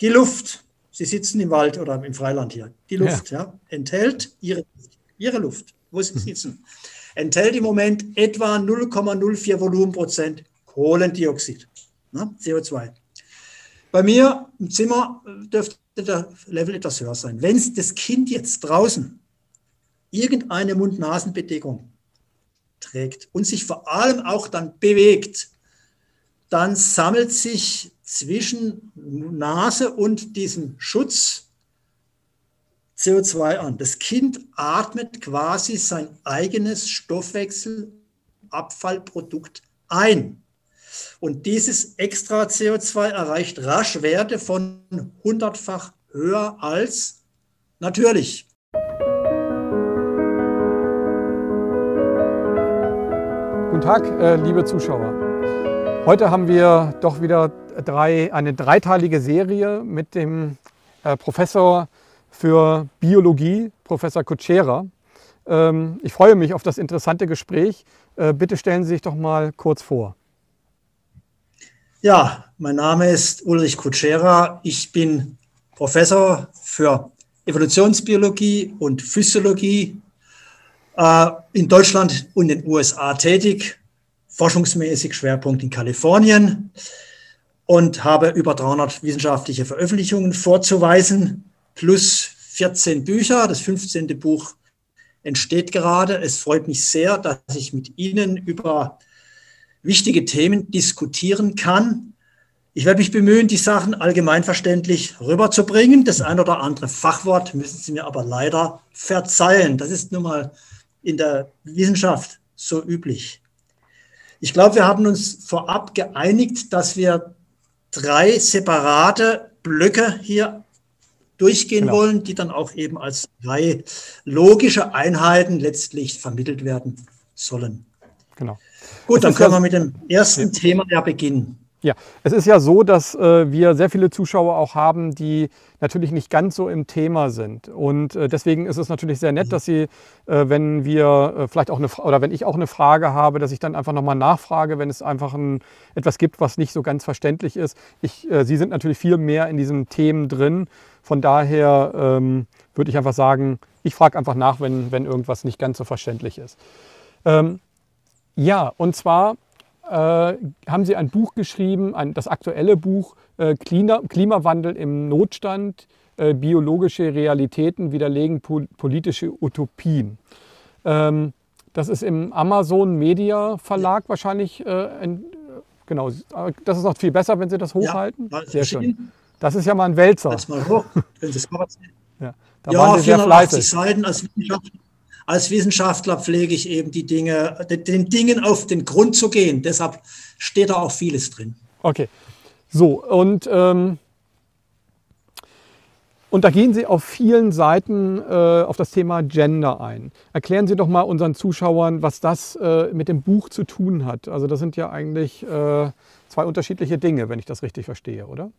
Die Luft, Sie sitzen im Wald oder im Freiland hier, die Luft ja. ja enthält ihre, ihre Luft, wo Sie sitzen, enthält im Moment etwa 0,04 Volumenprozent Kohlendioxid, ne, CO2. Bei mir im Zimmer dürfte der Level etwas höher sein. Wenn das Kind jetzt draußen irgendeine Mund-Nasen-Bedeckung trägt und sich vor allem auch dann bewegt, dann sammelt sich zwischen Nase und diesem Schutz CO2 an. Das Kind atmet quasi sein eigenes Stoffwechselabfallprodukt ein. Und dieses extra CO2 erreicht rasch Werte von hundertfach höher als natürlich. Guten Tag, äh, liebe Zuschauer. Heute haben wir doch wieder drei, eine dreiteilige Serie mit dem äh, Professor für Biologie, Professor Kutschera. Ähm, ich freue mich auf das interessante Gespräch. Äh, bitte stellen Sie sich doch mal kurz vor. Ja, mein Name ist Ulrich Kutschera. Ich bin Professor für Evolutionsbiologie und Physiologie äh, in Deutschland und den USA tätig forschungsmäßig Schwerpunkt in Kalifornien und habe über 300 wissenschaftliche Veröffentlichungen vorzuweisen, plus 14 Bücher. Das 15. Buch entsteht gerade. Es freut mich sehr, dass ich mit Ihnen über wichtige Themen diskutieren kann. Ich werde mich bemühen, die Sachen allgemeinverständlich rüberzubringen. Das ein oder andere Fachwort müssen Sie mir aber leider verzeihen. Das ist nun mal in der Wissenschaft so üblich. Ich glaube, wir haben uns vorab geeinigt, dass wir drei separate Blöcke hier durchgehen genau. wollen, die dann auch eben als drei logische Einheiten letztlich vermittelt werden sollen. Genau. Gut, dann können wir mit dem ersten ja. Thema ja beginnen. Ja, es ist ja so, dass äh, wir sehr viele Zuschauer auch haben, die natürlich nicht ganz so im Thema sind. Und äh, deswegen ist es natürlich sehr nett, dass Sie, äh, wenn wir äh, vielleicht auch eine oder wenn ich auch eine Frage habe, dass ich dann einfach nochmal nachfrage, wenn es einfach ein, etwas gibt, was nicht so ganz verständlich ist. Ich, äh, Sie sind natürlich viel mehr in diesen Themen drin. Von daher ähm, würde ich einfach sagen, ich frage einfach nach, wenn, wenn irgendwas nicht ganz so verständlich ist. Ähm, ja, und zwar haben Sie ein Buch geschrieben, ein, das aktuelle Buch äh, Klima, Klimawandel im Notstand, äh, biologische Realitäten widerlegen pol politische Utopien. Ähm, das ist im Amazon Media Verlag wahrscheinlich, äh, ein, genau, das ist noch viel besser, wenn Sie das hochhalten. Ja, Sehr schön. Das ist ja mal ein Wälzer. Mal hoch, wenn Sie es ja, da ja, waren Sie sehr fleißig. Seiten als Wissenschaftler als Wissenschaftler pflege ich eben die Dinge, den Dingen auf den Grund zu gehen. Deshalb steht da auch vieles drin. Okay. So, und, ähm, und da gehen Sie auf vielen Seiten äh, auf das Thema Gender ein. Erklären Sie doch mal unseren Zuschauern, was das äh, mit dem Buch zu tun hat. Also das sind ja eigentlich äh, zwei unterschiedliche Dinge, wenn ich das richtig verstehe, oder?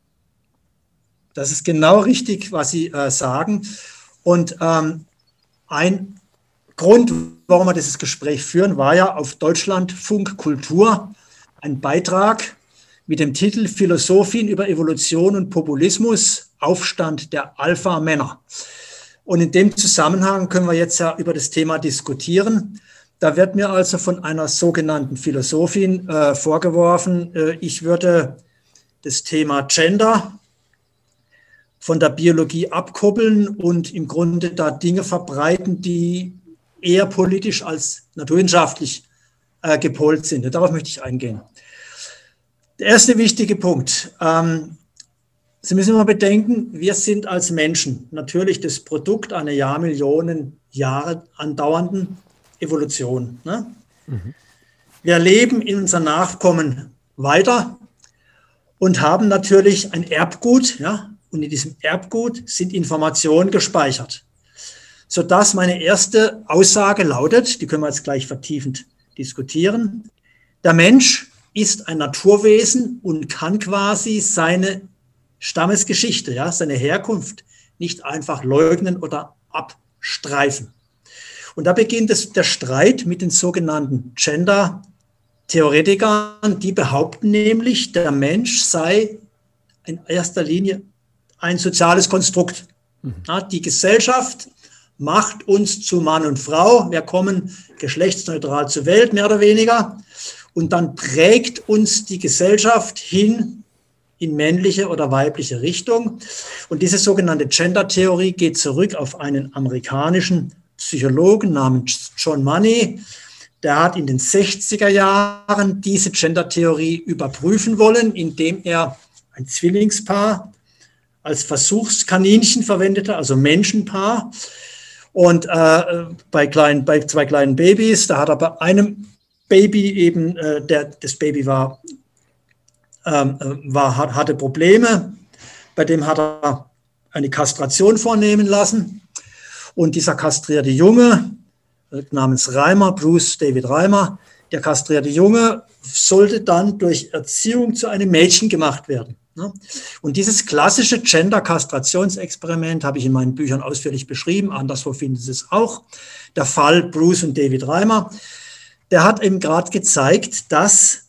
Das ist genau richtig, was Sie äh, sagen. Und ähm, ein Grund, warum wir dieses Gespräch führen, war ja auf Deutschlandfunk Kultur ein Beitrag mit dem Titel Philosophien über Evolution und Populismus, Aufstand der Alpha-Männer. Und in dem Zusammenhang können wir jetzt ja über das Thema diskutieren. Da wird mir also von einer sogenannten Philosophin äh, vorgeworfen, äh, ich würde das Thema Gender von der Biologie abkoppeln und im Grunde da Dinge verbreiten, die eher politisch als naturwissenschaftlich äh, gepolt sind. Darauf möchte ich eingehen. Der erste wichtige Punkt. Ähm, Sie müssen immer bedenken, wir sind als Menschen natürlich das Produkt einer Jahrmillionen Jahre andauernden Evolution. Ne? Mhm. Wir leben in unseren Nachkommen weiter und haben natürlich ein Erbgut, ja, und in diesem Erbgut sind Informationen gespeichert sodass meine erste Aussage lautet, die können wir jetzt gleich vertiefend diskutieren, der Mensch ist ein Naturwesen und kann quasi seine Stammesgeschichte, ja, seine Herkunft nicht einfach leugnen oder abstreifen. Und da beginnt es, der Streit mit den sogenannten Gender-Theoretikern, die behaupten nämlich, der Mensch sei in erster Linie ein soziales Konstrukt. Mhm. Ja, die Gesellschaft macht uns zu Mann und Frau. Wir kommen geschlechtsneutral zur Welt, mehr oder weniger. Und dann prägt uns die Gesellschaft hin in männliche oder weibliche Richtung. Und diese sogenannte Gender-Theorie geht zurück auf einen amerikanischen Psychologen namens John Money. Der hat in den 60er Jahren diese Gender-Theorie überprüfen wollen, indem er ein Zwillingspaar als Versuchskaninchen verwendete, also Menschenpaar. Und äh, bei, kleinen, bei zwei kleinen Babys, da hat er bei einem Baby eben, äh, der, das Baby war, ähm, äh, war, hatte Probleme, bei dem hat er eine Kastration vornehmen lassen. Und dieser kastrierte Junge äh, namens Reimer, Bruce David Reimer, der kastrierte Junge sollte dann durch Erziehung zu einem Mädchen gemacht werden. Ne? Und dieses klassische Gender-Kastrationsexperiment habe ich in meinen Büchern ausführlich beschrieben. Anderswo finden Sie es auch. Der Fall Bruce und David Reimer, der hat eben gerade gezeigt, dass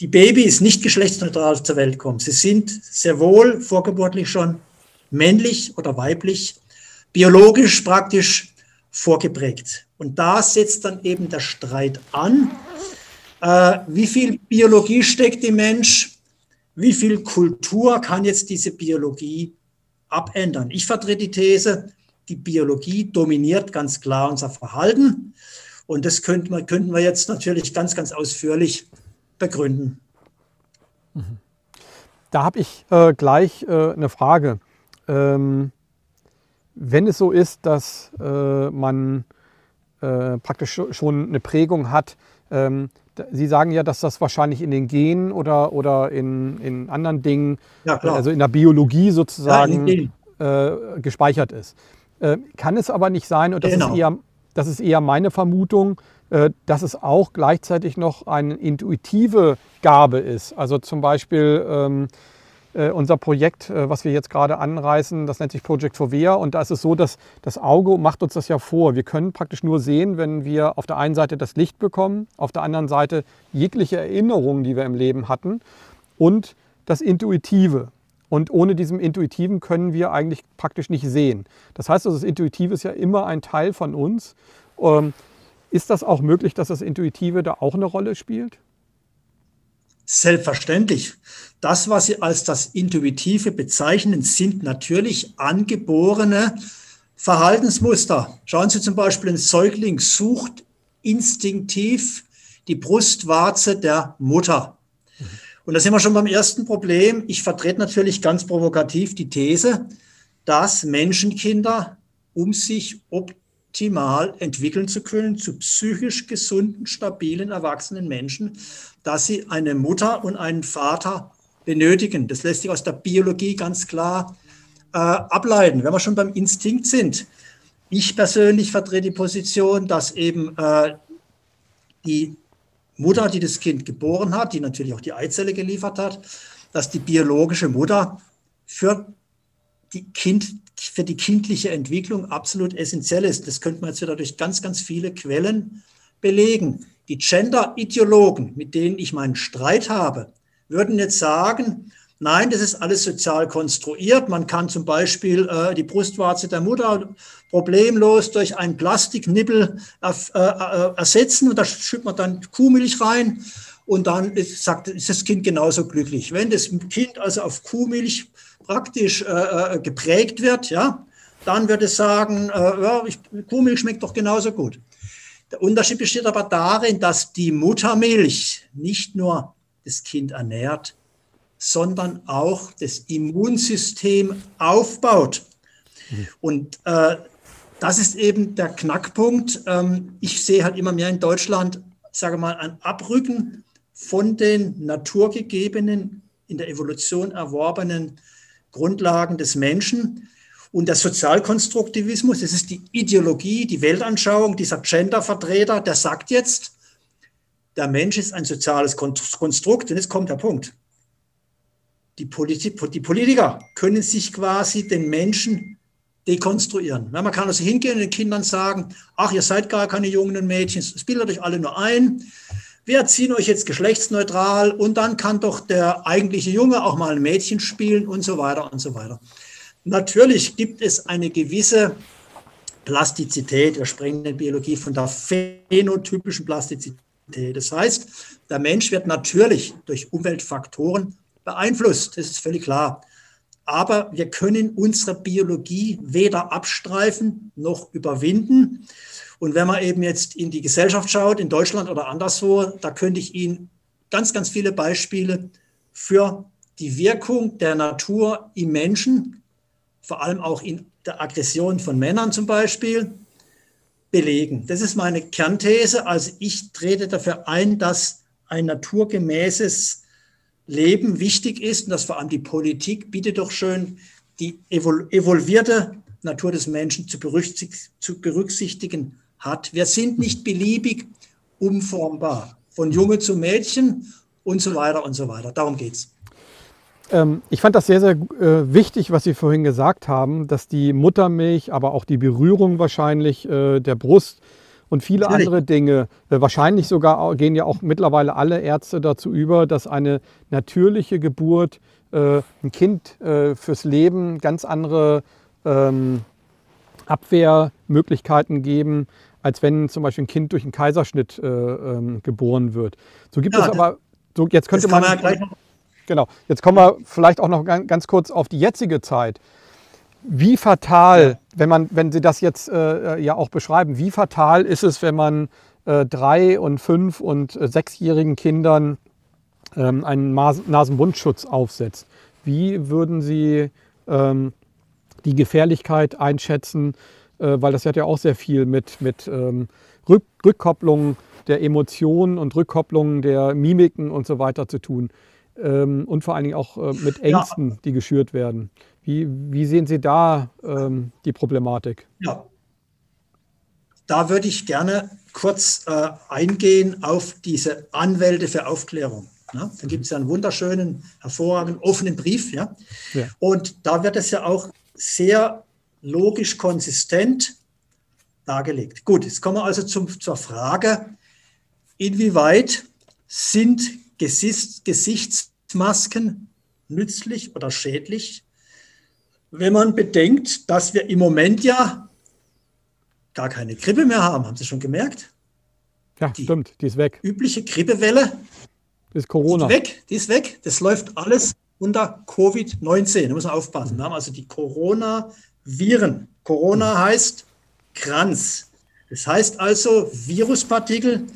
die Babys nicht geschlechtsneutral zur Welt kommen. Sie sind sehr wohl vorgeburtlich schon männlich oder weiblich, biologisch praktisch vorgeprägt. Und da setzt dann eben der Streit an. Äh, wie viel Biologie steckt im Mensch? Wie viel Kultur kann jetzt diese Biologie abändern? Ich vertrete die These, die Biologie dominiert ganz klar unser Verhalten. Und das könnten wir, jetzt natürlich ganz, ganz ausführlich begründen. Da habe ich äh, gleich äh, eine Frage. Ähm, wenn es so ist, dass äh, man äh, praktisch schon eine Prägung hat, ähm, Sie sagen ja, dass das wahrscheinlich in den Genen oder, oder in, in anderen Dingen, ja, also in der Biologie sozusagen, ja, äh, gespeichert ist. Äh, kann es aber nicht sein, und das, genau. ist, eher, das ist eher meine Vermutung, äh, dass es auch gleichzeitig noch eine intuitive Gabe ist. Also zum Beispiel ähm, äh, unser Projekt, äh, was wir jetzt gerade anreißen, das nennt sich Project Fovea. Und da ist es so, dass das Auge macht uns das ja vor. Wir können praktisch nur sehen, wenn wir auf der einen Seite das Licht bekommen, auf der anderen Seite jegliche Erinnerungen, die wir im Leben hatten und das Intuitive. Und ohne diesem Intuitiven können wir eigentlich praktisch nicht sehen. Das heißt, also das Intuitive ist ja immer ein Teil von uns. Ähm, ist das auch möglich, dass das Intuitive da auch eine Rolle spielt? Selbstverständlich. Das, was Sie als das Intuitive bezeichnen, sind natürlich angeborene Verhaltensmuster. Schauen Sie zum Beispiel, ein Säugling sucht instinktiv die Brustwarze der Mutter. Und da sind wir schon beim ersten Problem. Ich vertrete natürlich ganz provokativ die These, dass Menschenkinder, um sich optimal entwickeln zu können, zu psychisch gesunden, stabilen, erwachsenen Menschen, dass sie eine Mutter und einen Vater benötigen. Das lässt sich aus der Biologie ganz klar äh, ableiten. Wenn wir schon beim Instinkt sind, ich persönlich vertrete die Position, dass eben äh, die Mutter, die das Kind geboren hat, die natürlich auch die Eizelle geliefert hat, dass die biologische Mutter für die, kind, für die kindliche Entwicklung absolut essentiell ist. Das könnte man jetzt wieder durch ganz, ganz viele Quellen belegen. Die Gender-Ideologen, mit denen ich meinen Streit habe, würden jetzt sagen, nein, das ist alles sozial konstruiert. Man kann zum Beispiel äh, die Brustwarze der Mutter problemlos durch einen Plastiknippel äh, äh, ersetzen und da schüttet man dann Kuhmilch rein und dann ist, sagt, ist das Kind genauso glücklich. Wenn das Kind also auf Kuhmilch praktisch äh, äh, geprägt wird, ja, dann wird es sagen, äh, ja, ich, Kuhmilch schmeckt doch genauso gut. Der Unterschied besteht aber darin, dass die Muttermilch nicht nur das Kind ernährt, sondern auch das Immunsystem aufbaut. Mhm. Und äh, das ist eben der Knackpunkt. Ähm, ich sehe halt immer mehr in Deutschland, sage mal, ein Abrücken von den naturgegebenen, in der Evolution erworbenen Grundlagen des Menschen. Und der Sozialkonstruktivismus, das ist die Ideologie, die Weltanschauung dieser Gender-Vertreter, der sagt jetzt, der Mensch ist ein soziales Konstrukt. Und jetzt kommt der Punkt. Die, Politi die Politiker können sich quasi den Menschen dekonstruieren. man kann also hingehen und den Kindern sagen, ach, ihr seid gar keine Jungen und Mädchen, es bildet euch alle nur ein. Wir erziehen euch jetzt geschlechtsneutral und dann kann doch der eigentliche Junge auch mal ein Mädchen spielen und so weiter und so weiter. natürlich gibt es eine gewisse Plastizität, wir sprechen in der Biologie von der phänotypischen Plastizität. Das heißt, der Mensch wird natürlich durch Umweltfaktoren beeinflusst, das ist völlig klar. Aber wir können unsere Biologie weder abstreifen noch überwinden. Und wenn man eben jetzt in die Gesellschaft schaut, in Deutschland oder anderswo, da könnte ich Ihnen ganz, ganz viele Beispiele für die Wirkung der Natur im Menschen, vor allem auch in der Aggression von Männern zum Beispiel, belegen. Das ist meine Kernthese. Also ich trete dafür ein, dass ein naturgemäßes Leben wichtig ist und dass vor allem die Politik bitte doch schön die evolvierte Natur des Menschen zu, berücksichtigen hat. Wir sind nicht beliebig umformbar, von Junge zu Mädchen und so weiter und so weiter. Darum geht es. Ähm, ich fand das sehr, sehr äh, wichtig, was Sie vorhin gesagt haben, dass die Muttermilch, aber auch die Berührung wahrscheinlich äh, der Brust und viele Natürlich. andere Dinge, äh, wahrscheinlich sogar gehen ja auch mittlerweile alle Ärzte dazu über, dass eine natürliche Geburt äh, ein Kind äh, fürs Leben ganz andere ähm, Abwehrmöglichkeiten geben, als wenn zum Beispiel ein Kind durch einen Kaiserschnitt äh, ähm, geboren wird. So gibt ja, es aber, so jetzt könnte man. ja Genau. Jetzt kommen wir vielleicht auch noch ganz kurz auf die jetzige Zeit. Wie fatal, wenn man, wenn Sie das jetzt äh, ja auch beschreiben, wie fatal ist es, wenn man äh, drei und fünf und äh, sechsjährigen Kindern ähm, einen Nasenmundschutz aufsetzt? Wie würden Sie ähm, die Gefährlichkeit einschätzen? Äh, weil das hat ja auch sehr viel mit, mit ähm, Rück Rückkopplung der Emotionen und Rückkopplung der Mimiken und so weiter zu tun ähm, und vor allen Dingen auch äh, mit Ängsten, ja. die geschürt werden. Wie, wie sehen Sie da ähm, die Problematik? Ja, da würde ich gerne kurz äh, eingehen auf diese Anwälte für Aufklärung. Ja, da gibt es ja einen wunderschönen, hervorragenden, offenen Brief. Ja? ja? Und da wird es ja auch sehr logisch konsistent dargelegt. Gut, jetzt kommen wir also zum, zur Frage, inwieweit sind Gesichts Gesichtsmasken nützlich oder schädlich, wenn man bedenkt, dass wir im Moment ja gar keine Grippe mehr haben. Haben Sie schon gemerkt? Ja, die stimmt, die ist weg. Übliche Grippewelle ist Corona. Die ist weg, die ist weg. Das läuft alles unter Covid-19. Da muss man aufpassen. Wir haben also die Corona-Viren. Corona heißt Kranz. Das heißt also Viruspartikel,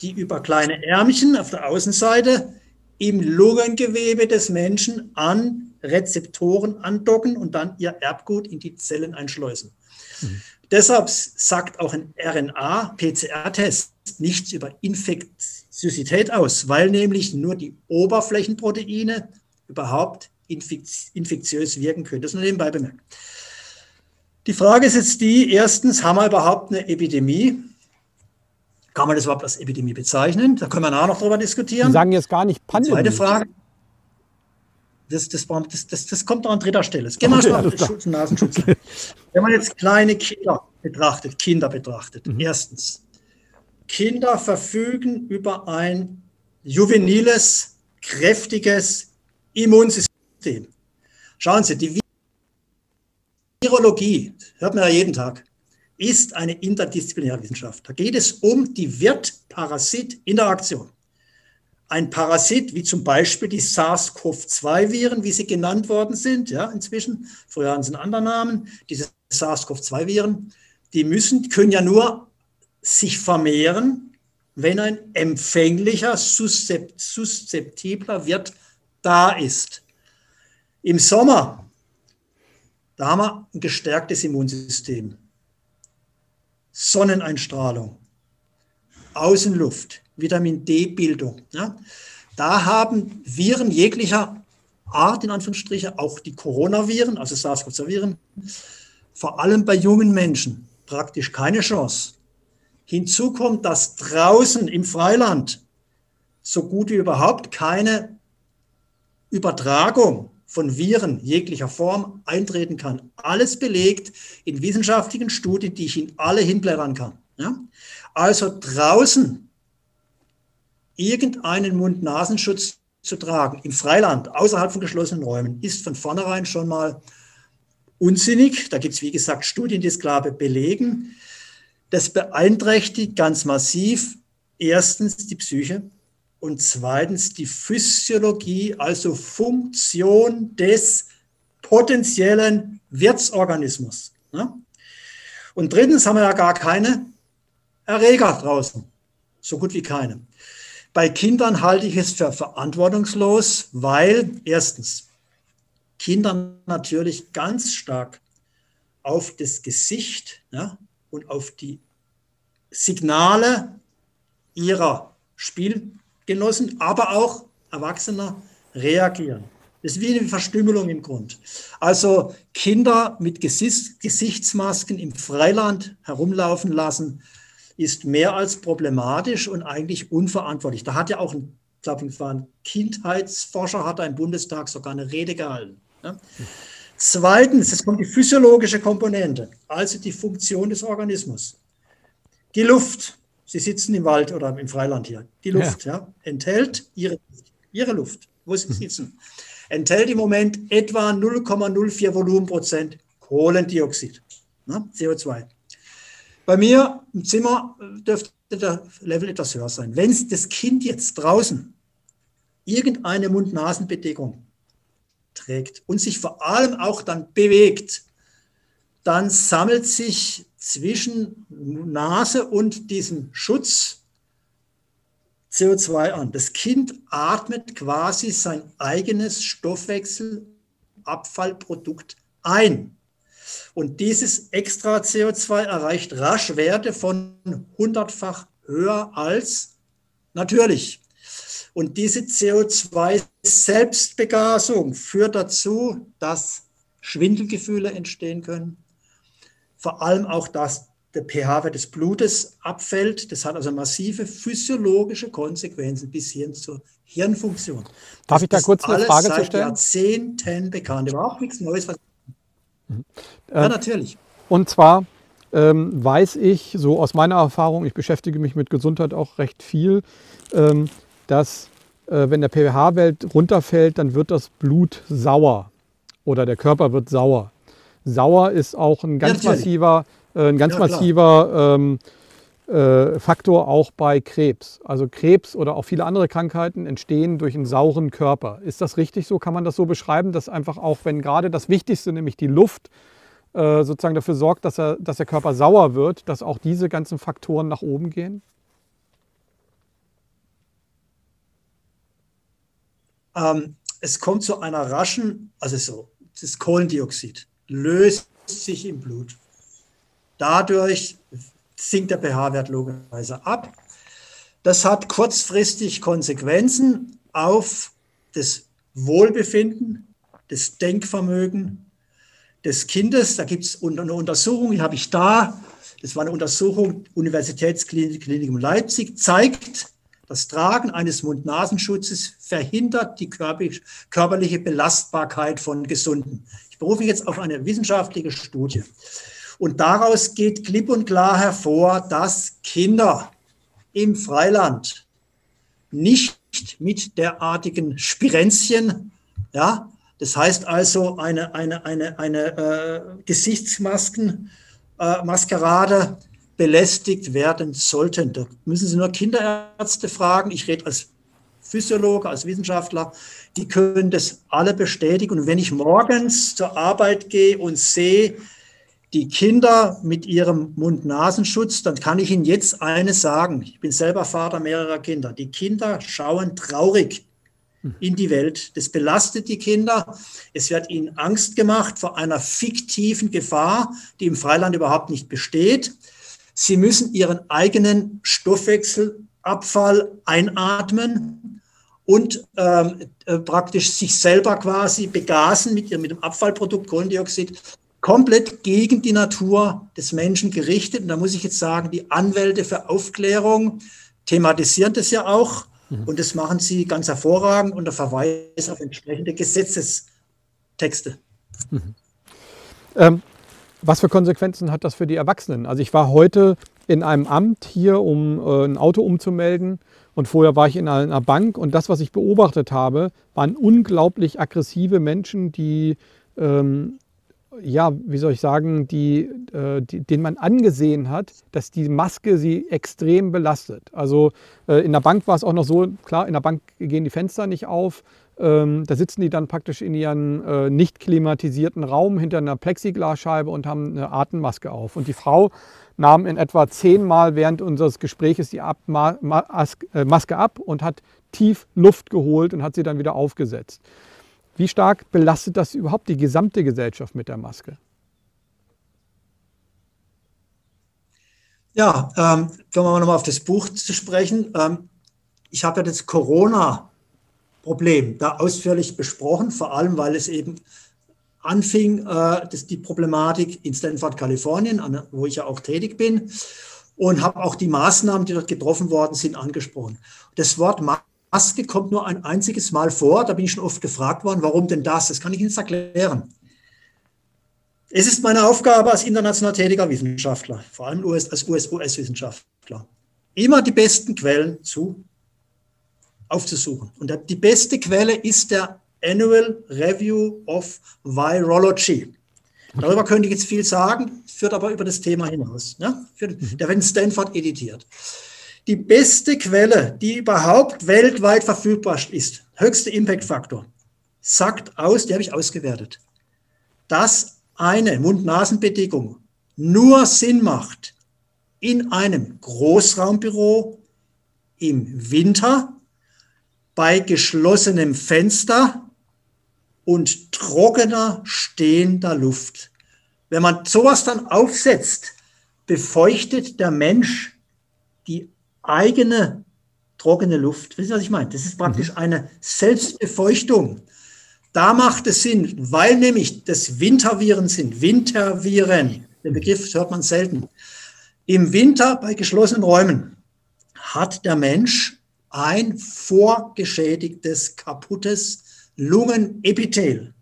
die über kleine Ärmchen auf der Außenseite im Lungengewebe des Menschen an Rezeptoren andocken und dann ihr Erbgut in die Zellen einschleusen. Mhm. Deshalb sagt auch ein RNA-PCR-Test nichts über Infektiosität aus, weil nämlich nur die Oberflächenproteine überhaupt infektiös wirken können. Das nur nebenbei bemerkt. Die Frage ist jetzt die, erstens, haben wir überhaupt eine Epidemie? Kann man das überhaupt als Epidemie bezeichnen? Da können wir nachher noch drüber diskutieren. Sie sagen jetzt gar nicht Pandemie. Zweite Frage. Das, das, das, das, kommt noch an dritter Stelle. Jetzt gehen wir erstmal okay, Schutz und Nasenschutz. Wenn man jetzt kleine Kinder betrachtet, Kinder betrachtet, mhm. erstens, Kinder verfügen über ein juveniles, kräftiges Immunsystem. Schauen Sie, die Virologie, hört man ja jeden Tag, ist eine interdisziplinäre Wissenschaft. Da geht es um die Wirt-Parasit-Interaktion. Ein Parasit, wie zum Beispiel die SARS-CoV-2-Viren, wie sie genannt worden sind, ja, inzwischen, früher hatten sie einen anderen Namen, diese SARS-CoV-2-Viren, die müssen, können ja nur sich vermehren, wenn ein empfänglicher, suszeptibler Wirt da ist. Im Sommer, da haben wir ein gestärktes Immunsystem. Sonneneinstrahlung, Außenluft, Vitamin D-Bildung. Ja. Da haben Viren jeglicher Art, in Anführungsstrichen, auch die Coronaviren, also SARS-CoV-2-Viren, vor allem bei jungen Menschen praktisch keine Chance. Hinzu kommt, dass draußen im Freiland so gut wie überhaupt keine Übertragung von Viren jeglicher Form eintreten kann. Alles belegt in wissenschaftlichen Studien, die ich Ihnen alle hinblättern kann. Ja? Also draußen irgendeinen Mund-Nasenschutz zu tragen, im Freiland, außerhalb von geschlossenen Räumen, ist von vornherein schon mal unsinnig. Da gibt es, wie gesagt, Studien, die es klar belegen. Das beeinträchtigt ganz massiv erstens die Psyche und zweitens die Physiologie, also Funktion des potenziellen Wirtsorganismus. Ne? Und drittens haben wir ja gar keine Erreger draußen, so gut wie keine. Bei Kindern halte ich es für verantwortungslos, weil erstens Kinder natürlich ganz stark auf das Gesicht ja, und auf die Signale ihrer Spielgenossen, aber auch Erwachsener reagieren. Das ist wie eine Verstümmelung im Grund. Also Kinder mit Gesicht, Gesichtsmasken im Freiland herumlaufen lassen, ist mehr als problematisch und eigentlich unverantwortlich. Da hat ja auch ein, glaube ich, war ein Kindheitsforscher, hat im Bundestag sogar eine Rede gehalten. Ja. Zweitens, es kommt die physiologische Komponente, also die Funktion des Organismus. Die Luft, Sie sitzen im Wald oder im Freiland hier, die Luft ja. ja enthält ihre, ihre Luft, wo Sie sitzen, enthält im Moment etwa 0,04 Volumenprozent Kohlendioxid, ne, CO2. Bei mir im Zimmer dürfte der Level etwas höher sein. Wenn das Kind jetzt draußen irgendeine Mund-Nasen-Bedeckung trägt und sich vor allem auch dann bewegt, dann sammelt sich zwischen Nase und diesem Schutz CO2 an. Das Kind atmet quasi sein eigenes Stoffwechselabfallprodukt ein. Und dieses extra CO2 erreicht rasch Werte von hundertfach höher als natürlich. Und diese CO2-Selbstbegasung führt dazu, dass Schwindelgefühle entstehen können. Vor allem auch, dass der pH-Wert des Blutes abfällt. Das hat also massive physiologische Konsequenzen bis hin zur Hirnfunktion. Darf das ich da kurz eine Frage zu stellen? Jahrzehnten bekannt. Überhaupt nichts Neues. Was mhm. Ja, natürlich. Und zwar ähm, weiß ich, so aus meiner Erfahrung, ich beschäftige mich mit Gesundheit auch recht viel, ähm, dass äh, wenn der pH-Wert runterfällt, dann wird das Blut sauer oder der Körper wird sauer. Sauer ist auch ein ganz ja, massiver, äh, ein ganz ja, massiver ähm, äh, Faktor auch bei Krebs. Also Krebs oder auch viele andere Krankheiten entstehen durch einen sauren Körper. Ist das richtig so? Kann man das so beschreiben, dass einfach auch, wenn gerade das Wichtigste, nämlich die Luft, äh, sozusagen dafür sorgt, dass, er, dass der Körper sauer wird, dass auch diese ganzen Faktoren nach oben gehen? Ähm, es kommt zu einer raschen, also so, das Kohlendioxid löst sich im Blut. Dadurch sinkt der pH-Wert logischerweise ab. Das hat kurzfristig Konsequenzen auf das Wohlbefinden, das Denkvermögen des Kindes. Da gibt es eine Untersuchung, die habe ich da. Das war eine Untersuchung, Universitätsklinikum Leipzig, zeigt, das Tragen eines Mund-Nasenschutzes verhindert die körperliche Belastbarkeit von Gesunden. Ich berufe mich jetzt auf eine wissenschaftliche Studie. Und daraus geht klipp und klar hervor, dass Kinder im Freiland nicht mit derartigen Spirenzchen, ja, das heißt also eine, eine, eine, eine äh, Gesichtsmasken, äh, belästigt werden sollten. Da müssen Sie nur Kinderärzte fragen. Ich rede als Physiologe, als Wissenschaftler. Die können das alle bestätigen. Und wenn ich morgens zur Arbeit gehe und sehe, die Kinder mit ihrem Mund-Nasenschutz, dann kann ich Ihnen jetzt eines sagen. Ich bin selber Vater mehrerer Kinder. Die Kinder schauen traurig in die Welt. Das belastet die Kinder. Es wird ihnen Angst gemacht vor einer fiktiven Gefahr, die im Freiland überhaupt nicht besteht. Sie müssen ihren eigenen Stoffwechselabfall einatmen und ähm, äh, praktisch sich selber quasi begasen mit, mit dem Abfallprodukt Kohlendioxid komplett gegen die Natur des Menschen gerichtet. Und da muss ich jetzt sagen, die Anwälte für Aufklärung thematisieren das ja auch. Mhm. Und das machen sie ganz hervorragend unter Verweis auf entsprechende Gesetzestexte. Mhm. Ähm, was für Konsequenzen hat das für die Erwachsenen? Also ich war heute in einem Amt hier, um äh, ein Auto umzumelden und vorher war ich in einer Bank und das, was ich beobachtet habe, waren unglaublich aggressive Menschen, die ähm, ja, wie soll ich sagen, die, äh, die, den man angesehen hat, dass die Maske sie extrem belastet. Also äh, in der Bank war es auch noch so, klar, in der Bank gehen die Fenster nicht auf. Ähm, da sitzen die dann praktisch in ihren äh, nicht klimatisierten Raum hinter einer Plexiglasscheibe und haben eine Atemmaske auf. Und die Frau nahm in etwa zehnmal während unseres Gespräches die ab Ma Mas äh, Maske ab und hat tief Luft geholt und hat sie dann wieder aufgesetzt. Wie stark belastet das überhaupt die gesamte Gesellschaft mit der Maske? Ja, ähm, kommen wir nochmal auf das Buch zu sprechen. Ähm, ich habe ja das Corona-Problem da ausführlich besprochen, vor allem weil es eben anfing, äh, das, die Problematik in Stanford, Kalifornien, an, wo ich ja auch tätig bin, und habe auch die Maßnahmen, die dort getroffen worden sind, angesprochen. Das Wort Maske kommt nur ein einziges Mal vor. Da bin ich schon oft gefragt worden, warum denn das? Das kann ich Ihnen erklären. Es ist meine Aufgabe als international tätiger Wissenschaftler, vor allem als US-Wissenschaftler, immer die besten Quellen zu aufzusuchen. Und die beste Quelle ist der Annual Review of Virology. Darüber könnte ich jetzt viel sagen, führt aber über das Thema hinaus. Ne? Der wird in Stanford editiert die beste Quelle, die überhaupt weltweit verfügbar ist, höchste Impact-Faktor, sagt aus, die habe ich ausgewertet, dass eine Mund-Nasen-Bedeckung nur Sinn macht in einem Großraumbüro im Winter bei geschlossenem Fenster und trockener stehender Luft. Wenn man sowas dann aufsetzt, befeuchtet der Mensch die eigene trockene Luft. Wissen Sie, was ich meine? Das ist praktisch mhm. eine Selbstbefeuchtung. Da macht es Sinn, weil nämlich das Winterviren sind. Winterviren, den Begriff hört man selten. Im Winter bei geschlossenen Räumen hat der Mensch ein vorgeschädigtes, kaputtes Lungenepithel.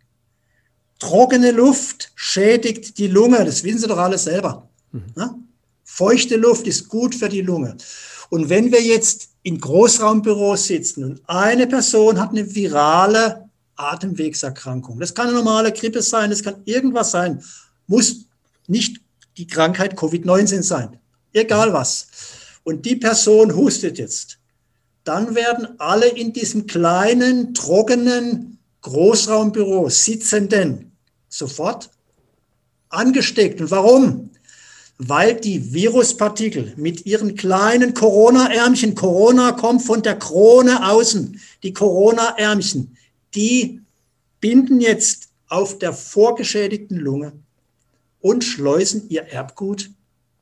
Trockene Luft schädigt die Lunge, das wissen Sie doch alle selber. Mhm. Feuchte Luft ist gut für die Lunge. Und wenn wir jetzt in Großraumbüros sitzen und eine Person hat eine virale Atemwegserkrankung, das kann eine normale Grippe sein, das kann irgendwas sein, muss nicht die Krankheit Covid-19 sein, egal was. Und die Person hustet jetzt, dann werden alle in diesem kleinen, trockenen Großraumbüro sitzenden sofort angesteckt. Und warum? weil die Viruspartikel mit ihren kleinen Corona-Ärmchen, Corona kommt von der Krone außen, die Corona-Ärmchen, die binden jetzt auf der vorgeschädigten Lunge und schleusen ihr Erbgut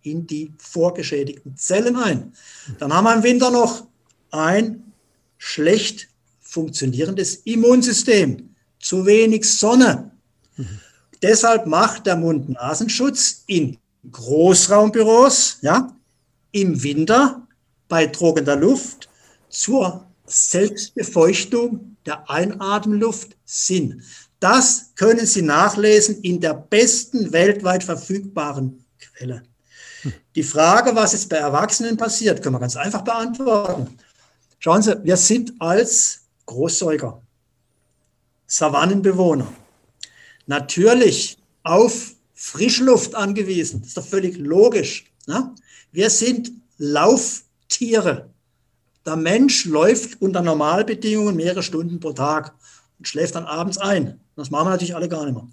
in die vorgeschädigten Zellen ein. Dann haben wir im Winter noch ein schlecht funktionierendes Immunsystem, zu wenig Sonne. Mhm. Deshalb macht der Mund-Nasenschutz in Großraumbüros, ja, im Winter bei trockener Luft zur Selbstbefeuchtung der Einatemluft Sinn. Das können Sie nachlesen in der besten weltweit verfügbaren Quelle. Die Frage, was jetzt bei Erwachsenen passiert, können wir ganz einfach beantworten. Schauen Sie, wir sind als Großsäuger, Savannenbewohner, natürlich auf Frischluft angewiesen. Das ist doch völlig logisch. Ne? Wir sind Lauftiere. Der Mensch läuft unter Normalbedingungen mehrere Stunden pro Tag und schläft dann abends ein. Das machen wir natürlich alle gar nicht mehr.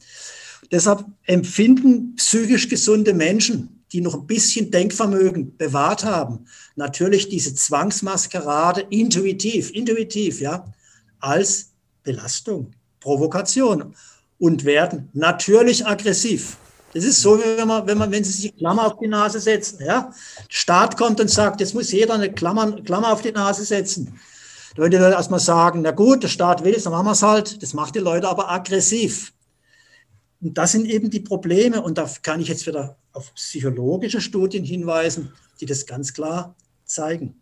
Deshalb empfinden psychisch gesunde Menschen, die noch ein bisschen Denkvermögen bewahrt haben, natürlich diese Zwangsmaskerade intuitiv, intuitiv, ja, als Belastung, Provokation und werden natürlich aggressiv. Das ist so, wenn man, wenn man, wenn Sie sich Klammer auf die Nase setzen, ja. Staat kommt und sagt, jetzt muss jeder eine Klammer, Klammer auf die Nase setzen. Da würde Leute erstmal sagen, na gut, der Staat will es, dann machen wir es halt. Das macht die Leute aber aggressiv. Und das sind eben die Probleme. Und da kann ich jetzt wieder auf psychologische Studien hinweisen, die das ganz klar zeigen.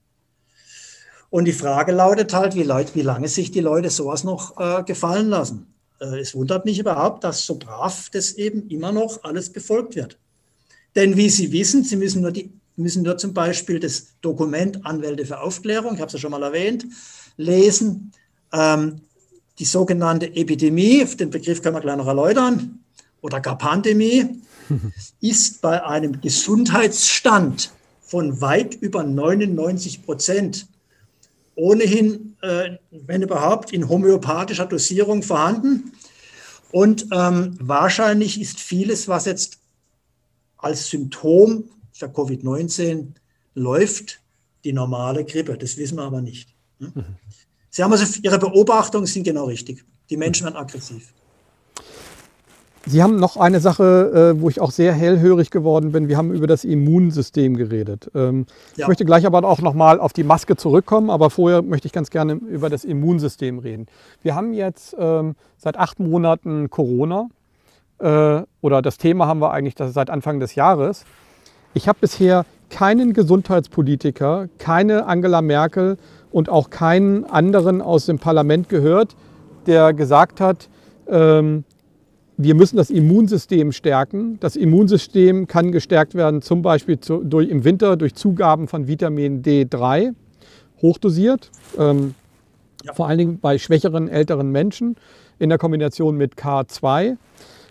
Und die Frage lautet halt, wie, Leute, wie lange sich die Leute sowas noch äh, gefallen lassen. Äh, es wundert mich überhaupt, dass so brav das eben immer noch alles befolgt wird. Denn wie Sie wissen, Sie müssen nur, die, müssen nur zum Beispiel das Dokument Anwälte für Aufklärung, ich habe es ja schon mal erwähnt, lesen. Ähm, die sogenannte Epidemie, den Begriff können wir gleich noch erläutern. oder gar Pandemie, ist bei einem Gesundheitsstand von weit über 99 Prozent ohnehin, äh, wenn überhaupt, in homöopathischer Dosierung vorhanden. Und ähm, wahrscheinlich ist vieles, was jetzt als Symptom für Covid-19 läuft, die normale Grippe. Das wissen wir aber nicht. Ne? Mhm. Sie haben also, Ihre Beobachtungen sind genau richtig. Die Menschen werden aggressiv. Sie haben noch eine Sache, äh, wo ich auch sehr hellhörig geworden bin. Wir haben über das Immunsystem geredet. Ähm, ja. Ich möchte gleich aber auch nochmal auf die Maske zurückkommen, aber vorher möchte ich ganz gerne über das Immunsystem reden. Wir haben jetzt ähm, seit acht Monaten Corona äh, oder das Thema haben wir eigentlich seit Anfang des Jahres. Ich habe bisher keinen Gesundheitspolitiker, keine Angela Merkel und auch keinen anderen aus dem Parlament gehört, der gesagt hat, ähm, wir müssen das Immunsystem stärken. Das Immunsystem kann gestärkt werden, zum Beispiel zu, durch, im Winter durch Zugaben von Vitamin D3, hochdosiert, ähm, ja. vor allen Dingen bei schwächeren älteren Menschen in der Kombination mit K2.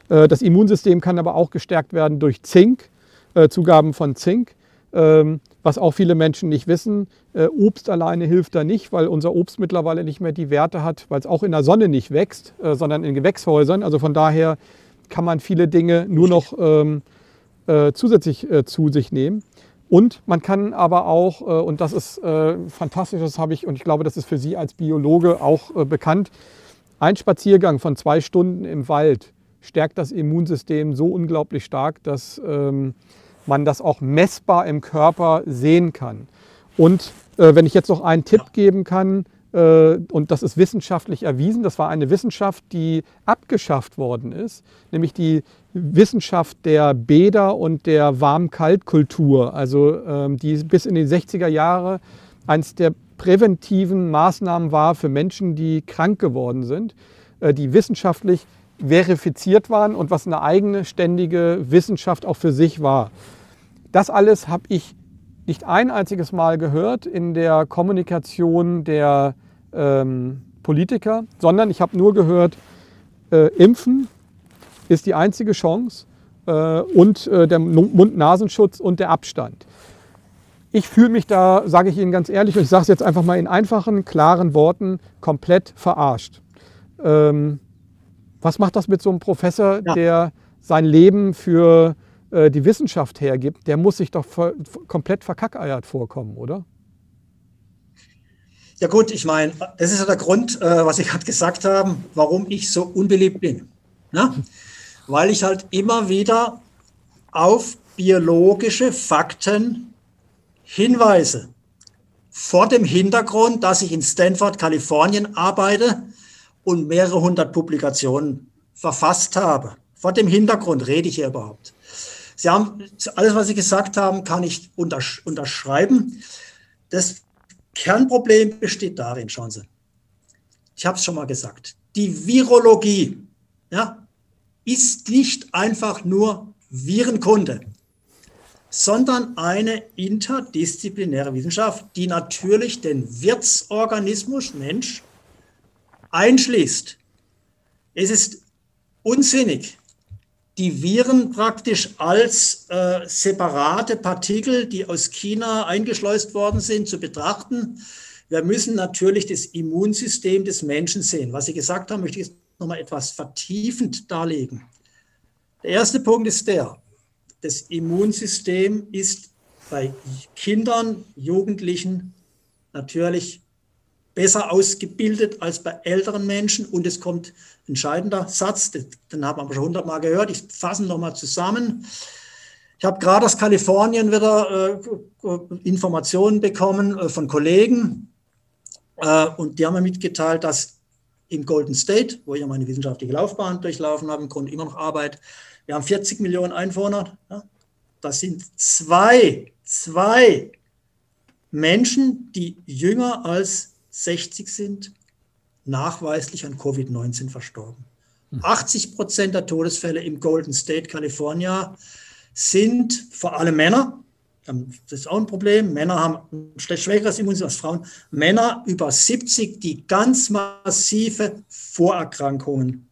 Äh, das Immunsystem kann aber auch gestärkt werden durch Zink, äh, Zugaben von Zink. Ähm, was auch viele Menschen nicht wissen, äh, Obst alleine hilft da nicht, weil unser Obst mittlerweile nicht mehr die Werte hat, weil es auch in der Sonne nicht wächst, äh, sondern in Gewächshäusern. Also von daher kann man viele Dinge nur noch ähm, äh, zusätzlich äh, zu sich nehmen. Und man kann aber auch, äh, und das ist äh, fantastisch, das habe ich, und ich glaube, das ist für Sie als Biologe auch bekannt, ein Spaziergang von zwei Stunden im Wald stärkt das Immunsystem so unglaublich stark, dass ähm, man das auch messbar im Körper sehen kann. Und äh, wenn ich jetzt noch einen Tipp geben kann, äh, und das ist wissenschaftlich erwiesen, das war eine Wissenschaft, die abgeschafft worden ist, nämlich die Wissenschaft der Bäder und der Warm-Kalt-Kultur, also ähm, die bis in die 60er Jahre eines der präventiven Maßnahmen war für Menschen, die krank geworden sind, äh, die wissenschaftlich verifiziert waren und was eine eigene ständige Wissenschaft auch für sich war. Das alles habe ich nicht ein einziges Mal gehört in der Kommunikation der ähm, Politiker, sondern ich habe nur gehört, äh, Impfen ist die einzige Chance äh, und äh, der Mund-Nasenschutz und der Abstand. Ich fühle mich da, sage ich Ihnen ganz ehrlich, und ich sage es jetzt einfach mal in einfachen, klaren Worten, komplett verarscht. Ähm, was macht das mit so einem Professor, ja. der sein Leben für äh, die Wissenschaft hergibt, der muss sich doch komplett verkackeiert vorkommen, oder? Ja gut, ich meine, das ist ja der Grund, äh, was Sie gerade gesagt haben, warum ich so unbeliebt bin. Ne? Weil ich halt immer wieder auf biologische Fakten hinweise. Vor dem Hintergrund, dass ich in Stanford, Kalifornien arbeite und mehrere hundert Publikationen verfasst habe. Vor dem Hintergrund rede ich hier überhaupt. Sie haben alles, was Sie gesagt haben, kann ich untersch unterschreiben. Das Kernproblem besteht darin, schauen Sie. Ich habe es schon mal gesagt. Die Virologie ja, ist nicht einfach nur Virenkunde, sondern eine interdisziplinäre Wissenschaft, die natürlich den Wirtsorganismus Mensch einschließt. Es ist unsinnig, die Viren praktisch als äh, separate Partikel, die aus China eingeschleust worden sind, zu betrachten. Wir müssen natürlich das Immunsystem des Menschen sehen. Was Sie gesagt haben, möchte ich jetzt nochmal etwas vertiefend darlegen. Der erste Punkt ist der, das Immunsystem ist bei Kindern, Jugendlichen natürlich besser ausgebildet als bei älteren Menschen. Und es kommt ein entscheidender Satz, den haben wir schon hundertmal gehört. Ich fasse ihn nochmal zusammen. Ich habe gerade aus Kalifornien wieder äh, Informationen bekommen äh, von Kollegen. Äh, und die haben mir mitgeteilt, dass im Golden State, wo ich ja meine wissenschaftliche Laufbahn durchlaufen habe, im Grunde immer noch Arbeit, wir haben 40 Millionen Einwohner. Ja? Das sind zwei, zwei Menschen, die jünger als 60 sind, nachweislich an Covid-19 verstorben. 80 Prozent der Todesfälle im Golden State, California, sind vor allem Männer. Das ist auch ein Problem. Männer haben ein schwächeres Immunsystem als Frauen. Männer über 70, die ganz massive Vorerkrankungen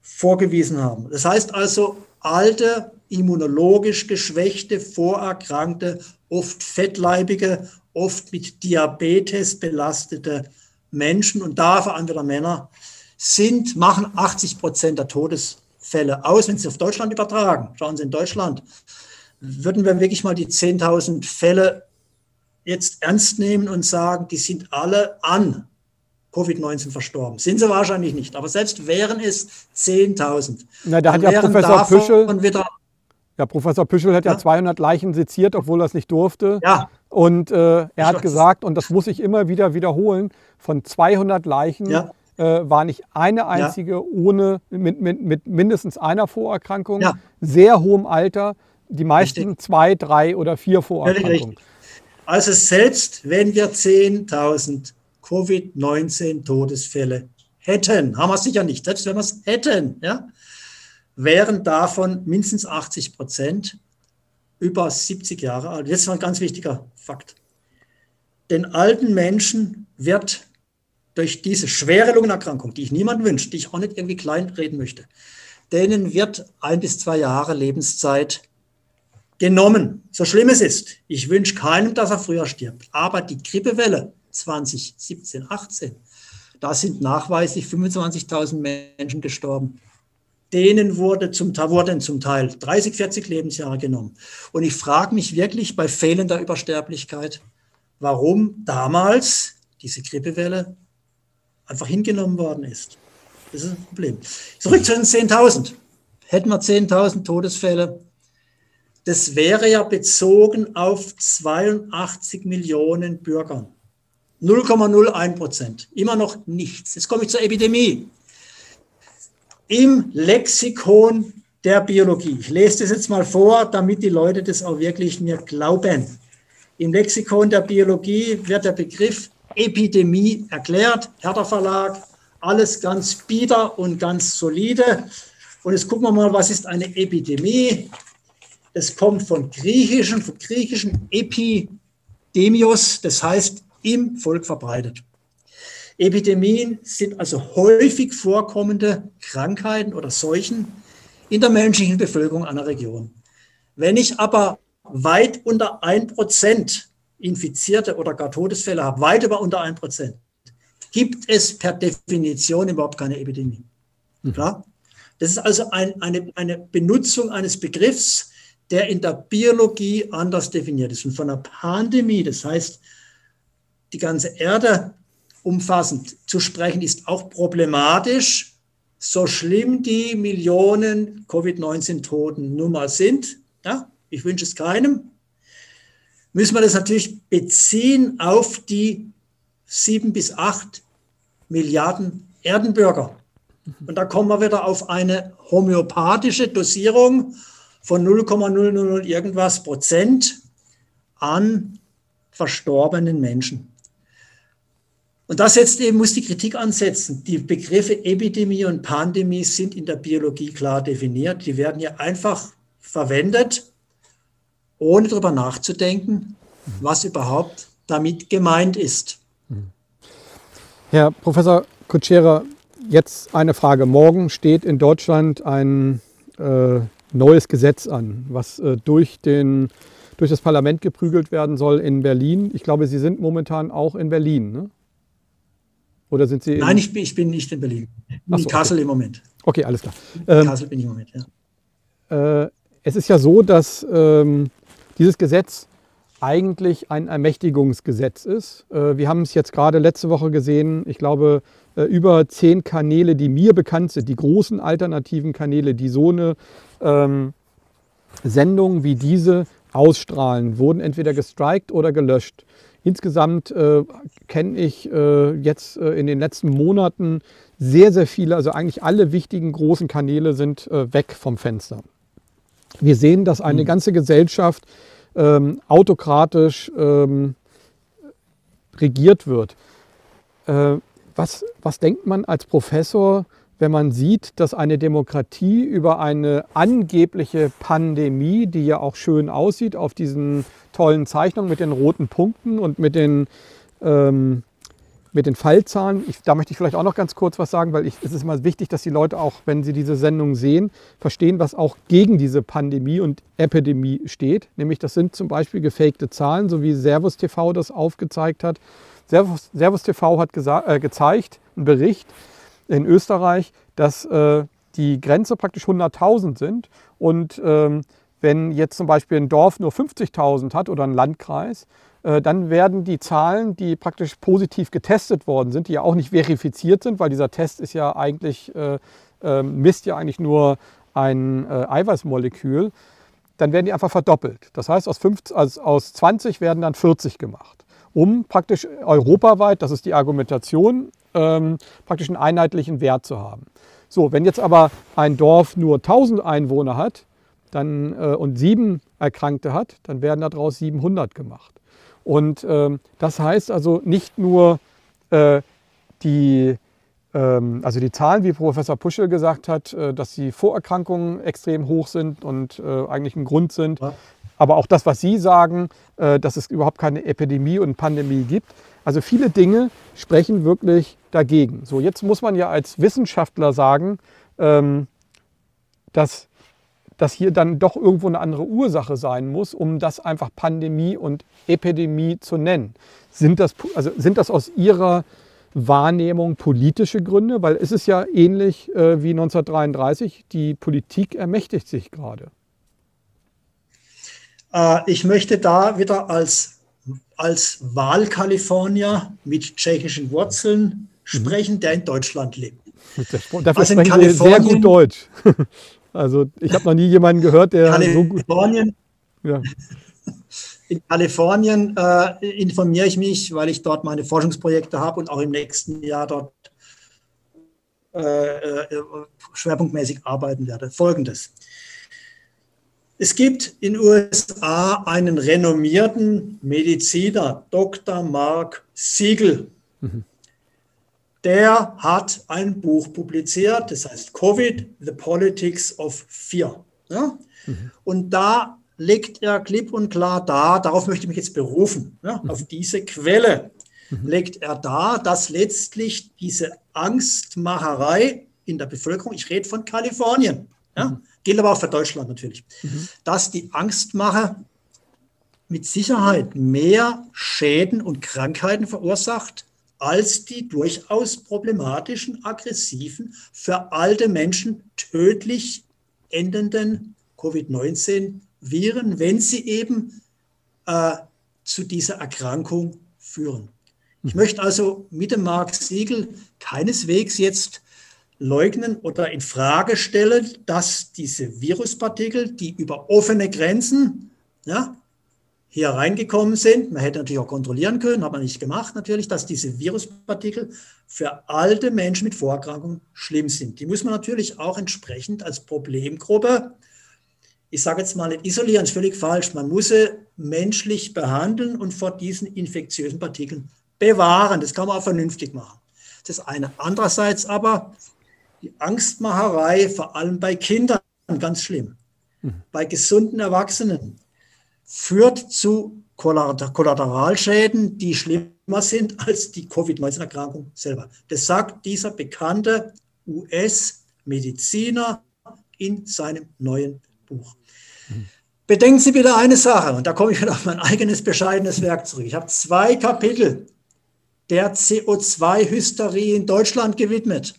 vorgewiesen haben. Das heißt also, alte, immunologisch geschwächte, vorerkrankte, oft fettleibige, oft mit Diabetes belastete Menschen und da vor allem wieder Männer sind, machen 80 Prozent der Todesfälle aus, wenn Sie auf Deutschland übertragen. Schauen Sie in Deutschland, würden wir wirklich mal die 10.000 Fälle jetzt ernst nehmen und sagen, die sind alle an Covid-19 verstorben. Sind sie wahrscheinlich nicht, aber selbst wären es 10.000. Na, da hat ja Professor Püschel, wieder, ja, Professor Püschel hat ja, ja 200 Leichen seziert, obwohl er es nicht durfte. Ja. Und äh, er hat gesagt, und das muss ich immer wieder wiederholen, von 200 Leichen ja. äh, war nicht eine einzige ja. ohne, mit, mit, mit, mindestens einer Vorerkrankung, sehr hohem Alter, die meisten richtig. zwei, drei oder vier Vorerkrankungen. Also selbst wenn wir 10.000 Covid-19 hätten, haben wir es sicher nicht, selbst wenn wir es hätten, ja, wären davon mindestens 80 Prozent über 70 Jahre alt. Das ist ein ganz wichtiger Fakt. Den alten Menschen wird durch diese schwere Lungenerkrankung, die ich niemand wünsche, die ich auch nicht irgendwie kleinreden möchte, denen wird ein bis zwei Jahre Lebenszeit genommen. So schlimm es ist. Ich wünsche keinem, dass er früher stirbt. Aber die Grippewelle 2017, 18, da sind nachweislich 25.000 Menschen gestorben. Denen wurde zum, wurden zum Teil 30, 40 Lebensjahre genommen. Und ich frage mich wirklich bei fehlender Übersterblichkeit, warum damals diese Grippewelle einfach hingenommen worden ist. Das ist ein Problem. Zurück zu den 10.000. Hätten wir 10.000 Todesfälle, das wäre ja bezogen auf 82 Millionen Bürgern. 0,01 Prozent. Immer noch nichts. Jetzt komme ich zur Epidemie. Im Lexikon der Biologie. Ich lese das jetzt mal vor, damit die Leute das auch wirklich mir glauben. Im Lexikon der Biologie wird der Begriff Epidemie erklärt. Hertha Verlag, alles ganz bieder und ganz solide. Und jetzt gucken wir mal, was ist eine Epidemie? Es kommt von griechischen, von griechischen Epidemios, das heißt im Volk verbreitet. Epidemien sind also häufig vorkommende Krankheiten oder Seuchen in der menschlichen Bevölkerung einer Region. Wenn ich aber weit unter 1% Infizierte oder gar Todesfälle habe, weit über unter 1%, gibt es per Definition überhaupt keine Epidemie. Mhm. Klar? Das ist also ein, eine, eine Benutzung eines Begriffs, der in der Biologie anders definiert ist. Und von einer Pandemie, das heißt, die ganze Erde umfassend zu sprechen, ist auch problematisch, so schlimm die Millionen Covid-19-Toten nun mal sind. Ja, ich wünsche es keinem. Müssen wir das natürlich beziehen auf die sieben bis acht Milliarden Erdenbürger. Und da kommen wir wieder auf eine homöopathische Dosierung von 0,000 irgendwas Prozent an verstorbenen Menschen. Und das setzt eben, muss die Kritik ansetzen. Die Begriffe Epidemie und Pandemie sind in der Biologie klar definiert. Die werden ja einfach verwendet, ohne darüber nachzudenken, was überhaupt damit gemeint ist. Herr Professor Kutschera, jetzt eine Frage. Morgen steht in Deutschland ein äh, neues Gesetz an, was äh, durch, den, durch das Parlament geprügelt werden soll in Berlin. Ich glaube, Sie sind momentan auch in Berlin, ne? Oder sind Sie? Nein, ich bin, ich bin nicht in Berlin. In so, Kassel okay. im Moment. Okay, alles klar. In ähm, Kassel bin ich im Moment, ja. Äh, es ist ja so, dass ähm, dieses Gesetz eigentlich ein Ermächtigungsgesetz ist. Äh, wir haben es jetzt gerade letzte Woche gesehen. Ich glaube, äh, über zehn Kanäle, die mir bekannt sind, die großen alternativen Kanäle, die so eine ähm, Sendungen wie diese ausstrahlen, wurden entweder gestrikt oder gelöscht. Insgesamt äh, kenne ich äh, jetzt äh, in den letzten Monaten sehr, sehr viele, also eigentlich alle wichtigen großen Kanäle sind äh, weg vom Fenster. Wir sehen, dass eine mhm. ganze Gesellschaft ähm, autokratisch ähm, regiert wird. Äh, was, was denkt man als Professor, wenn man sieht, dass eine Demokratie über eine angebliche Pandemie, die ja auch schön aussieht auf diesen tollen Zeichnungen mit den roten Punkten und mit den ähm, mit den Fallzahlen, ich, da möchte ich vielleicht auch noch ganz kurz was sagen, weil ich, es ist immer wichtig, dass die Leute auch, wenn sie diese Sendung sehen, verstehen, was auch gegen diese Pandemie und Epidemie steht. Nämlich das sind zum Beispiel gefakte Zahlen, so wie Servus TV das aufgezeigt hat. Servus, Servus TV hat äh, gezeigt, einen Bericht in Österreich, dass äh, die Grenze praktisch 100.000 sind und ähm, wenn jetzt zum Beispiel ein Dorf nur 50.000 hat oder ein Landkreis, äh, dann werden die Zahlen, die praktisch positiv getestet worden sind, die ja auch nicht verifiziert sind, weil dieser Test ist ja eigentlich, äh, äh, misst ja eigentlich nur ein äh, Eiweißmolekül, dann werden die einfach verdoppelt. Das heißt, aus, 50, also aus 20 werden dann 40 gemacht, um praktisch europaweit, das ist die Argumentation, ähm, praktisch einen einheitlichen Wert zu haben. So, wenn jetzt aber ein Dorf nur 1000 Einwohner hat dann, äh, und sieben Erkrankte hat, dann werden daraus 700 gemacht. Und ähm, das heißt also nicht nur äh, die, ähm, also die Zahlen, wie Professor Puschel gesagt hat, äh, dass die Vorerkrankungen extrem hoch sind und äh, eigentlich ein Grund sind. Aber auch das, was Sie sagen, äh, dass es überhaupt keine Epidemie und Pandemie gibt. Also viele Dinge sprechen wirklich dagegen. So, jetzt muss man ja als Wissenschaftler sagen, ähm, dass dass hier dann doch irgendwo eine andere Ursache sein muss, um das einfach Pandemie und Epidemie zu nennen. Sind das, also sind das aus Ihrer Wahrnehmung politische Gründe? Weil es ist ja ähnlich äh, wie 1933, die Politik ermächtigt sich gerade. Äh, ich möchte da wieder als, als Wahlkalifornier mit tschechischen Wurzeln mhm. sprechen, der in Deutschland lebt. Dafür also sprechen Sie sehr gut Deutsch. Also ich habe noch nie jemanden gehört, der Kalifornien, so gut. Ja. In Kalifornien äh, informiere ich mich, weil ich dort meine Forschungsprojekte habe und auch im nächsten Jahr dort äh, äh, schwerpunktmäßig arbeiten werde. Folgendes. Es gibt in USA einen renommierten Mediziner, Dr. Mark Siegel. Mhm der hat ein Buch publiziert, das heißt Covid, The Politics of Fear. Ja? Mhm. Und da legt er klipp und klar dar, darauf möchte ich mich jetzt berufen, ja? mhm. auf diese Quelle legt er dar, dass letztlich diese Angstmacherei in der Bevölkerung, ich rede von Kalifornien, ja? Gilt aber auch für Deutschland natürlich, mhm. dass die Angstmacher mit Sicherheit mehr Schäden und Krankheiten verursacht als die durchaus problematischen, aggressiven, für alte Menschen tödlich endenden Covid-19-Viren, wenn sie eben äh, zu dieser Erkrankung führen. Ich mhm. möchte also mit dem Mark Siegel keineswegs jetzt leugnen oder in Frage stellen, dass diese Viruspartikel, die über offene Grenzen ja, hier reingekommen sind. Man hätte natürlich auch kontrollieren können, hat man nicht gemacht natürlich, dass diese Viruspartikel für alte Menschen mit Vorerkrankungen schlimm sind. Die muss man natürlich auch entsprechend als Problemgruppe, ich sage jetzt mal nicht isolieren, ist völlig falsch, man muss sie menschlich behandeln und vor diesen infektiösen Partikeln bewahren. Das kann man auch vernünftig machen. Das eine. Andererseits aber die Angstmacherei, vor allem bei Kindern, ganz schlimm. Mhm. Bei gesunden Erwachsenen führt zu Kollateralschäden, die schlimmer sind als die Covid-19-Erkrankung selber. Das sagt dieser bekannte US-Mediziner in seinem neuen Buch. Mhm. Bedenken Sie bitte eine Sache, und da komme ich wieder auf mein eigenes bescheidenes Werk zurück. Ich habe zwei Kapitel der CO2-Hysterie in Deutschland gewidmet.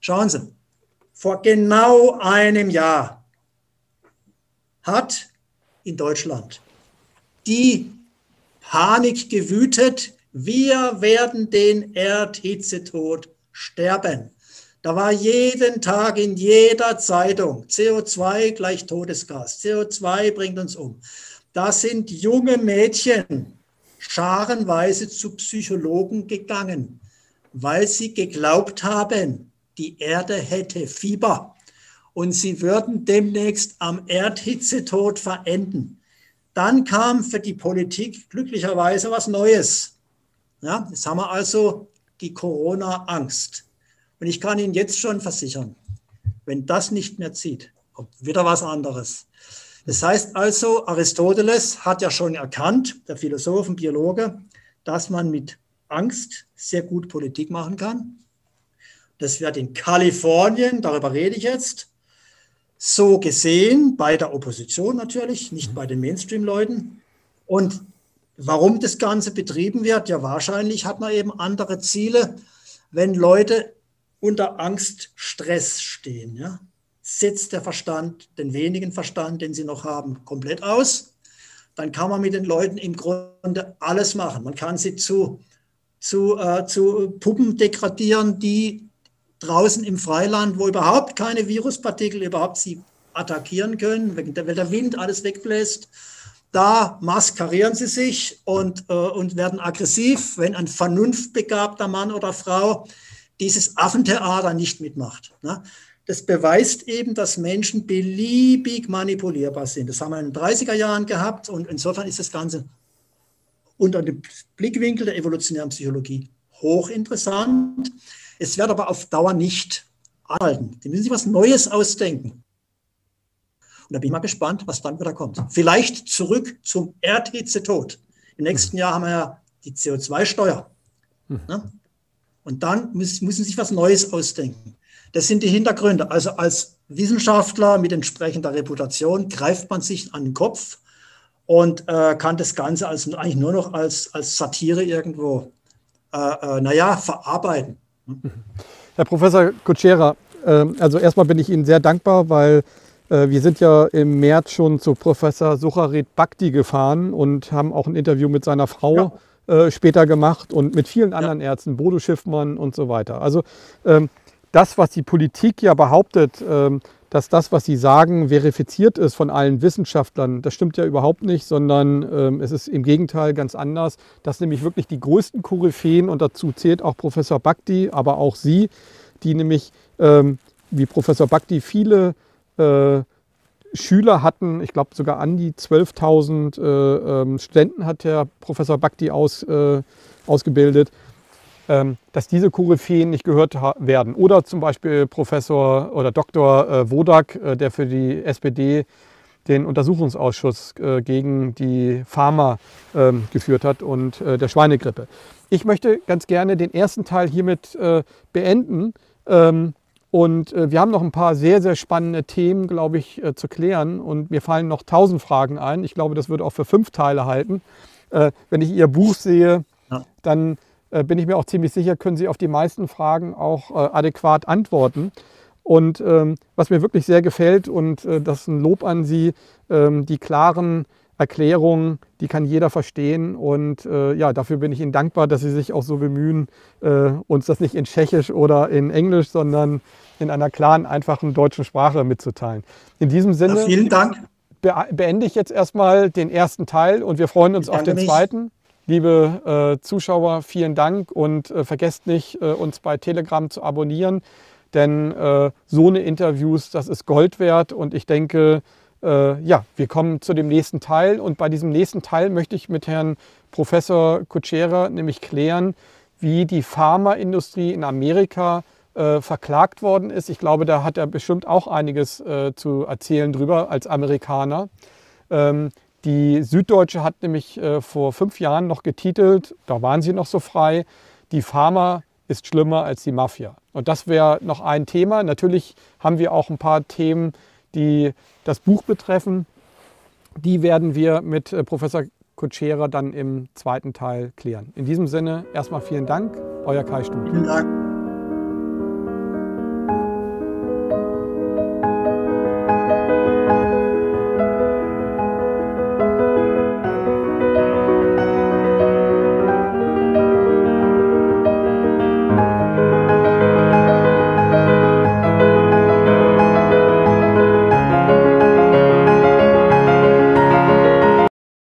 Schauen Sie, vor genau einem Jahr hat in Deutschland die Panik gewütet, wir werden den Erdhitzetod sterben. Da war jeden Tag in jeder Zeitung CO2 gleich Todesgas. CO2 bringt uns um. Da sind junge Mädchen scharenweise zu Psychologen gegangen, weil sie geglaubt haben, die Erde hätte Fieber und sie würden demnächst am Erdhitzetod verenden. Dann kam für die Politik glücklicherweise was Neues. Ja, jetzt haben wir also die Corona-Angst. Und ich kann Ihnen jetzt schon versichern, wenn das nicht mehr zieht, kommt wieder was anderes. Das heißt also, Aristoteles hat ja schon erkannt, der Philosoph und Biologe, dass man mit Angst sehr gut Politik machen kann. Das wird in Kalifornien, darüber rede ich jetzt, so gesehen, bei der Opposition natürlich, nicht bei den Mainstream-Leuten. Und warum das Ganze betrieben wird, ja wahrscheinlich hat man eben andere Ziele, wenn Leute unter Angst, Stress stehen. Ja? Setzt der Verstand, den wenigen Verstand, den sie noch haben, komplett aus. Dann kann man mit den Leuten im Grunde alles machen. Man kann sie zu, zu, äh, zu Puppen degradieren, die draußen im Freiland, wo überhaupt keine Viruspartikel überhaupt sie attackieren können, weil der Wind alles wegbläst. Da maskarieren sie sich und, äh, und werden aggressiv, wenn ein vernunftbegabter Mann oder Frau dieses Affentheater nicht mitmacht. Ne? Das beweist eben, dass Menschen beliebig manipulierbar sind. Das haben wir in den 30er Jahren gehabt und insofern ist das Ganze unter dem Blickwinkel der evolutionären Psychologie hochinteressant. Es wird aber auf Dauer nicht halten. Die müssen sich was Neues ausdenken. Und da bin ich mal gespannt, was dann wieder kommt. Vielleicht zurück zum RTC-Tod. Im nächsten Jahr haben wir ja die CO2-Steuer. Hm. Ne? Und dann müssen, müssen sich was Neues ausdenken. Das sind die Hintergründe. Also als Wissenschaftler mit entsprechender Reputation greift man sich an den Kopf und äh, kann das Ganze als, eigentlich nur noch als, als Satire irgendwo, äh, äh, naja, verarbeiten. Herr Professor Kutschera, ähm, also erstmal bin ich Ihnen sehr dankbar, weil äh, wir sind ja im März schon zu Professor Sucharit Bhakti gefahren und haben auch ein Interview mit seiner Frau ja. Äh, später gemacht und mit vielen anderen ja. Ärzten, Bodo Schiffmann und so weiter. Also ähm, das, was die Politik ja behauptet, ähm, dass das, was sie sagen, verifiziert ist von allen Wissenschaftlern. Das stimmt ja überhaupt nicht, sondern ähm, es ist im Gegenteil ganz anders, dass nämlich wirklich die größten Koryphäen, und dazu zählt auch Professor Bhakti, aber auch Sie, die nämlich ähm, wie Professor Bhakti viele äh, Schüler hatten, ich glaube sogar an die 12.000 äh, ähm, Studenten hat der Professor Bhakti aus, äh, ausgebildet. Ähm, dass diese Koryphäen nicht gehört werden. Oder zum Beispiel Professor oder Dr. Äh, Wodak, äh, der für die SPD den Untersuchungsausschuss äh, gegen die Pharma ähm, geführt hat und der Schweinegrippe. Ich möchte ganz gerne den ersten Teil hiermit beenden. Ähm, und wir haben noch ein paar sehr, sehr spannende Themen, glaube ich, zu klären. Und mir fallen noch tausend Fragen ein. Ich glaube, das würde auch für fünf Teile halten. Wenn ich Ihr Buch sehe, dann bin ich mir auch ziemlich sicher, können Sie auf die meisten Fragen auch äh, adäquat antworten. Und ähm, was mir wirklich sehr gefällt, und äh, das ist ein Lob an Sie, ähm, die klaren Erklärungen, die kann jeder verstehen. Und äh, ja, dafür bin ich Ihnen dankbar, dass Sie sich auch so bemühen, äh, uns das nicht in Tschechisch oder in Englisch, sondern in einer klaren, einfachen deutschen Sprache mitzuteilen. In diesem Sinne. Ja, vielen Dank. beende ich jetzt erstmal den ersten Teil und wir freuen uns auf den mich. zweiten. Liebe äh, Zuschauer, vielen Dank und äh, vergesst nicht, äh, uns bei Telegram zu abonnieren, denn äh, so eine Interviews, das ist Gold wert und ich denke, äh, ja, wir kommen zu dem nächsten Teil und bei diesem nächsten Teil möchte ich mit Herrn Professor Kutschera nämlich klären, wie die Pharmaindustrie in Amerika äh, verklagt worden ist. Ich glaube, da hat er bestimmt auch einiges zu erzählen drüber als Amerikaner. Ähm, die Süddeutsche hat nämlich äh, vor fünf Jahren noch getitelt, da waren sie noch so frei, die Pharma ist schlimmer als die Mafia. Und das wäre noch ein Thema. Natürlich haben wir auch ein paar Themen, die das Buch betreffen. Die werden wir mit äh, Professor Kutschera dann im zweiten Teil klären. In diesem Sinne erstmal vielen Dank, euer Kai Studi. Vielen Dank.